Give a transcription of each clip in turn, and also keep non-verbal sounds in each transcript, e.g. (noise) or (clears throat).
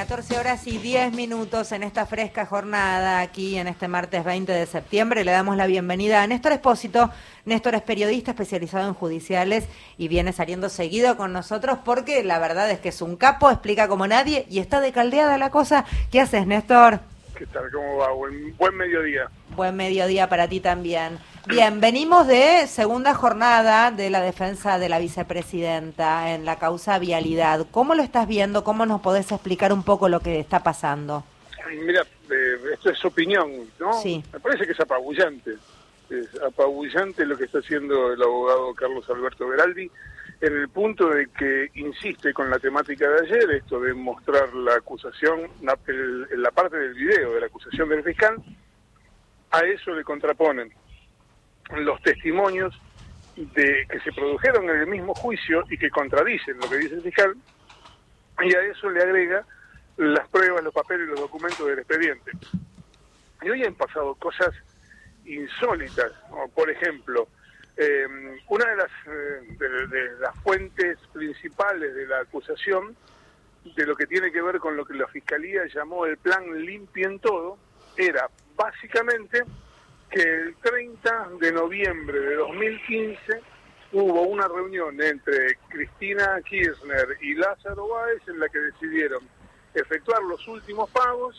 14 horas y 10 minutos en esta fresca jornada aquí en este martes 20 de septiembre. Le damos la bienvenida a Néstor Espósito. Néstor es periodista especializado en judiciales y viene saliendo seguido con nosotros porque la verdad es que es un capo, explica como nadie y está de caldeada la cosa. ¿Qué haces, Néstor? ¿Qué tal? ¿Cómo va? Buen, buen mediodía. Buen mediodía para ti también. Bien, venimos de segunda jornada de la defensa de la vicepresidenta en la causa vialidad. ¿Cómo lo estás viendo? ¿Cómo nos podés explicar un poco lo que está pasando? Mira, eh, esto es opinión, ¿no? Sí. Me parece que es apabullante. Es apabullante lo que está haciendo el abogado Carlos Alberto Beraldi en el punto de que insiste con la temática de ayer, esto de mostrar la acusación, la, el, la parte del video de la acusación del fiscal, a eso le contraponen los testimonios de que se produjeron en el mismo juicio y que contradicen lo que dice el fiscal, y a eso le agrega las pruebas, los papeles y los documentos del expediente. Y hoy han pasado cosas insólitas, por ejemplo, eh, una de las, eh, de, las fuentes principales de la acusación, de lo que tiene que ver con lo que la Fiscalía llamó el plan limpien todo, era básicamente que el 30 de noviembre de 2015 hubo una reunión entre Cristina Kirchner y Lázaro Báez en la que decidieron efectuar los últimos pagos,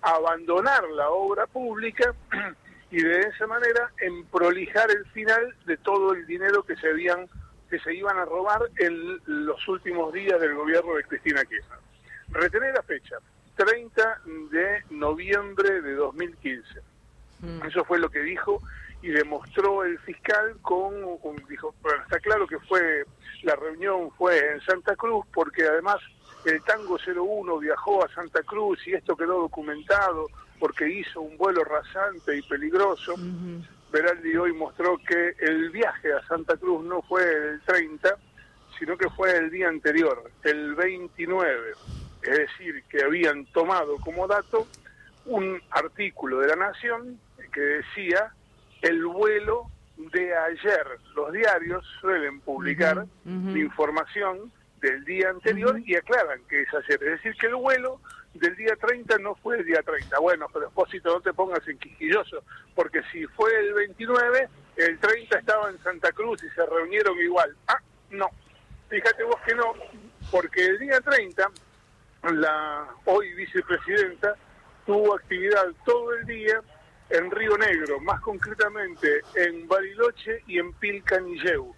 abandonar la obra pública (clears throat) y de esa manera emprolijar el final de todo el dinero que se habían que se iban a robar en los últimos días del gobierno de Cristina Kirchner. Retener la fecha, 30 de noviembre de 2015. Mm. Eso fue lo que dijo y demostró el fiscal con, dijo, bueno, está claro que fue la reunión fue en Santa Cruz porque además el Tango 01 viajó a Santa Cruz y esto quedó documentado porque hizo un vuelo rasante y peligroso. Veraldi hoy mostró que el viaje a Santa Cruz no fue el 30, sino que fue el día anterior, el 29. Es decir, que habían tomado como dato un artículo de la Nación que decía el vuelo de ayer. Los diarios suelen publicar información del día anterior y aclaran que es ayer. Es decir, que el vuelo del día 30 no fue el día 30. Bueno, pero Espósito, no te pongas en quisquilloso, porque si fue el 29, el 30 estaba en Santa Cruz y se reunieron igual. Ah, no. Fíjate vos que no, porque el día 30, la hoy vicepresidenta tuvo actividad todo el día en Río Negro, más concretamente en Bariloche y en Pilcanilleu.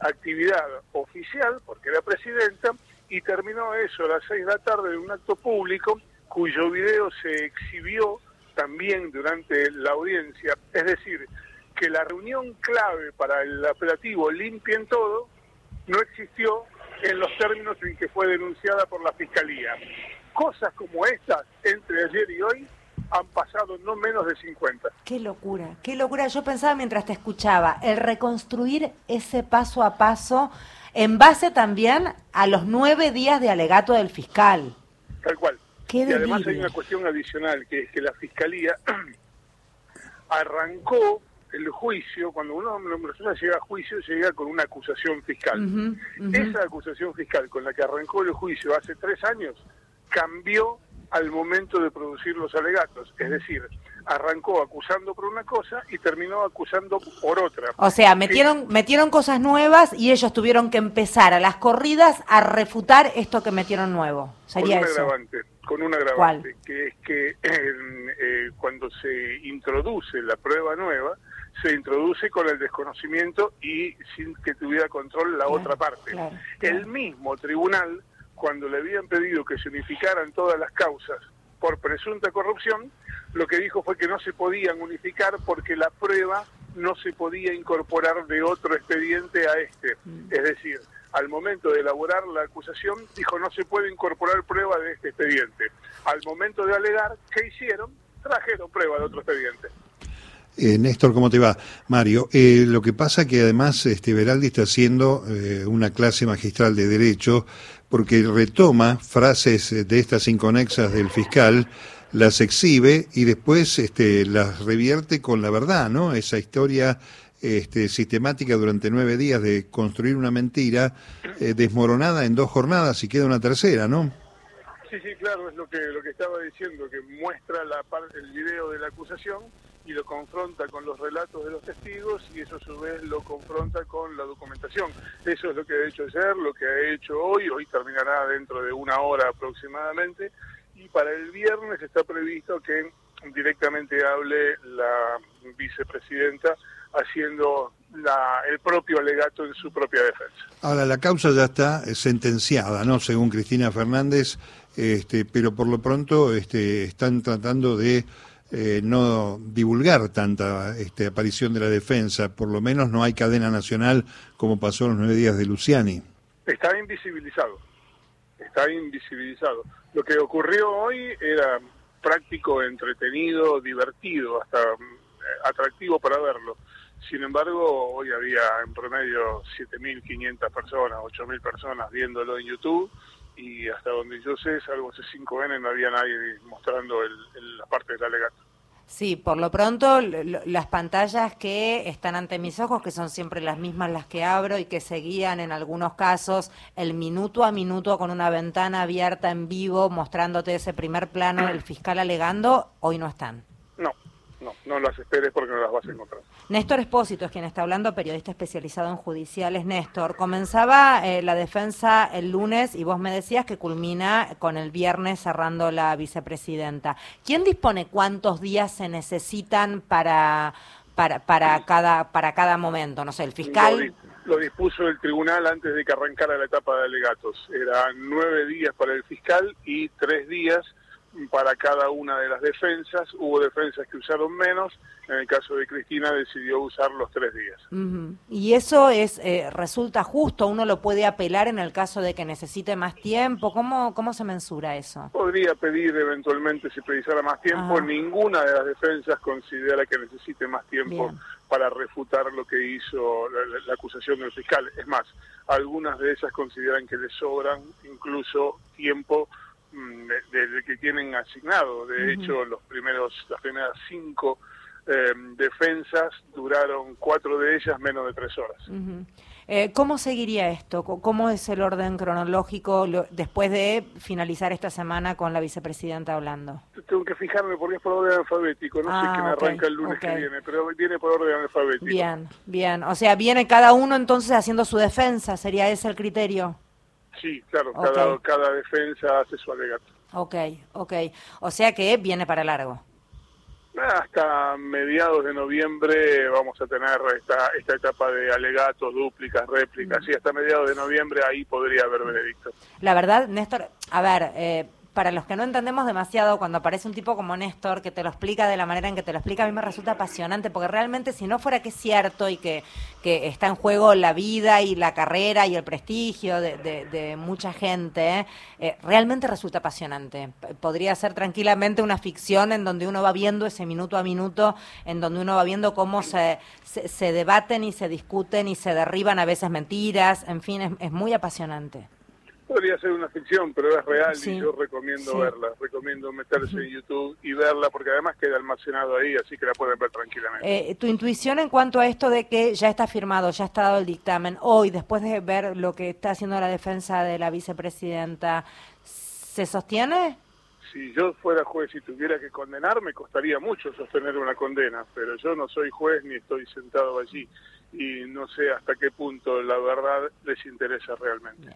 Actividad oficial, porque era presidenta, y terminó eso a las seis de la tarde en un acto público cuyo video se exhibió también durante la audiencia. Es decir, que la reunión clave para el apelativo limpien todo no existió en los términos en que fue denunciada por la Fiscalía. Cosas como estas, entre ayer y hoy, han pasado no menos de 50. Qué locura, qué locura. Yo pensaba mientras te escuchaba, el reconstruir ese paso a paso en base también a los nueve días de alegato del fiscal. Tal cual. y además hay una cuestión adicional, que es que la Fiscalía (clears throat) arrancó el juicio, cuando uno, una persona llega a juicio, llega con una acusación fiscal. Esa acusación fiscal con la que arrancó el juicio hace tres años cambió al momento de producir los alegatos. Es decir, arrancó acusando por una cosa y terminó acusando por otra. O sea, metieron, metieron cosas nuevas y ellos tuvieron que empezar a las corridas a refutar esto que metieron nuevo. Sería con un agravante, con un agravante, que es que (clears throat) eh, cuando se introduce la prueba nueva, se introduce con el desconocimiento y sin que tuviera control la otra parte. El mismo tribunal, cuando le habían pedido que se unificaran todas las causas por presunta corrupción, lo que dijo fue que no se podían unificar porque la prueba no se podía incorporar de otro expediente a este. Mm. Es decir, al momento de elaborar la acusación, dijo no se puede incorporar prueba de este expediente. Al momento de alegar, ¿qué hicieron? Trajeron prueba de otro expediente. Eh, Néstor, ¿cómo te va? Mario, eh, lo que pasa que además este, Veraldi está haciendo eh, una clase magistral de Derecho porque retoma frases de estas inconexas del fiscal, las exhibe y después este, las revierte con la verdad, ¿no? Esa historia este, sistemática durante nueve días de construir una mentira desmoronada en dos jornadas y queda una tercera, ¿no? Sí, sí, claro, es lo que lo que estaba diciendo, que muestra la el video de la acusación y lo confronta con los relatos de los testigos y eso a su vez lo confronta con la documentación. Eso es lo que ha hecho ayer, lo que ha hecho hoy, hoy terminará dentro de una hora aproximadamente y para el viernes está previsto que directamente hable la vicepresidenta haciendo la, el propio alegato en su propia defensa. Ahora, la causa ya está sentenciada, ¿no? Según Cristina Fernández, este, pero por lo pronto este, están tratando de eh, no divulgar tanta este, aparición de la defensa, por lo menos no hay cadena nacional como pasó en los nueve días de Luciani. Está invisibilizado, está invisibilizado. Lo que ocurrió hoy era práctico, entretenido, divertido, hasta eh, atractivo para verlo. Sin embargo, hoy había en promedio 7.500 personas, 8.000 personas viéndolo en YouTube y hasta donde yo sé, salvo ese 5N, no había nadie mostrando el, la parte del alegato. Sí, por lo pronto las pantallas que están ante mis ojos, que son siempre las mismas las que abro y que seguían en algunos casos el minuto a minuto con una ventana abierta en vivo mostrándote ese primer plano del fiscal alegando, hoy no están. No, no, las esperes porque no las vas a encontrar. Néstor Espósito es quien está hablando, periodista especializado en judiciales. Néstor, comenzaba eh, la defensa el lunes y vos me decías que culmina con el viernes cerrando la vicepresidenta. ¿Quién dispone cuántos días se necesitan para, para, para, cada, para cada momento? No sé, el fiscal... Lo, dispuso el tribunal antes de que arrancara la etapa de alegatos. Eran nueve días para el fiscal y tres días para cada una de las defensas. Hubo defensas que usaron menos. En el caso de Cristina decidió usar los tres días. ¿Y eso es eh, resulta justo? ¿Uno lo puede apelar en el caso de que necesite más tiempo? ¿Cómo, cómo se mensura eso? Podría pedir eventualmente si precisara más tiempo. Ninguna de las defensas considera que necesite más tiempo para refutar lo que hizo la acusación del fiscal. Es más, algunas de esas consideran que le sobran incluso tiempo Mm, desde que tienen asignado. De hecho, los primeros, las primeras cinco eh, defensas duraron cuatro de ellas menos de tres horas. Eh, ¿Cómo seguiría esto? ¿Cómo es el orden cronológico después de finalizar esta semana con la vicepresidenta hablando? Tengo que fijarme porque es por orden alfabético. No sé ah, quién arranca el lunes que viene, pero viene por orden alfabético. Bien, bien. O sea, viene cada uno entonces haciendo su defensa. ¿Sería ese el criterio? Sí, claro, cada, cada defensa hace su alegato. Ok, ok. O sea que viene para largo. Hasta mediados de noviembre vamos a tener esta, esta etapa de alegatos, dúplicas, réplicas. Sí, hasta mediados de noviembre ahí podría haber veredicto. La verdad, Néstor, a ver, eh, para los que no entendemos demasiado, cuando aparece un tipo como Néstor que te lo explica de la manera en que te lo explica, a mí me resulta apasionante, porque realmente si no fuera que es cierto y que, que está en juego la vida y la carrera y el prestigio de, mucha gente, eh, realmente resulta apasionante. Podría ser tranquilamente una ficción en donde uno va viendo ese minuto a minuto, en donde uno va viendo cómo se, se, debaten y se discuten y se derriban a veces mentiras, en fin, es muy apasionante. Podría ser una ficción, pero es real y yo recomiendo verla. Recomiendo meterse en YouTube y verla porque además queda almacenado ahí, así que la pueden ver tranquilamente. Eh, ¿Tu intuición en cuanto a esto de que ya está firmado, ya está dado el dictamen, hoy, después de ver lo que está haciendo la defensa de la vicepresidenta, ¿se sostiene? Si yo fuera juez y tuviera que condenar, me costaría mucho sostener una condena, pero yo no soy juez ni estoy sentado allí y no sé hasta qué punto la verdad les interesa realmente.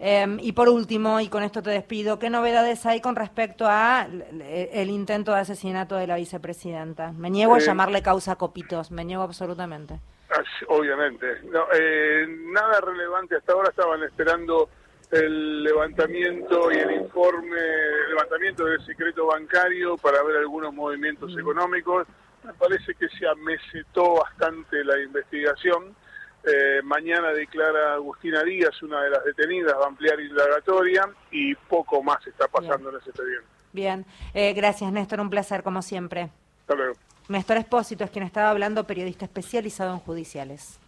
Em, y por último, y con esto te despido, ¿qué novedades hay con respecto a el intento de asesinato de la vicepresidenta? Me niego a eh, llamarle causa copitos, me niego absolutamente. Obviamente. Eh, nada relevante. Hasta ahora estaban esperando el levantamiento y el informe, el levantamiento del secreto bancario para ver algunos movimientos mm. económicos. Me parece que se amesetó bastante la investigación eh, mañana declara Agustina Díaz, una de las detenidas, va a ampliar indagatoria y poco más está pasando en ese expediente. Bien, eh, gracias Néstor, un placer como siempre. Hasta luego. Néstor Espósito es quien estaba hablando, periodista especializado en judiciales.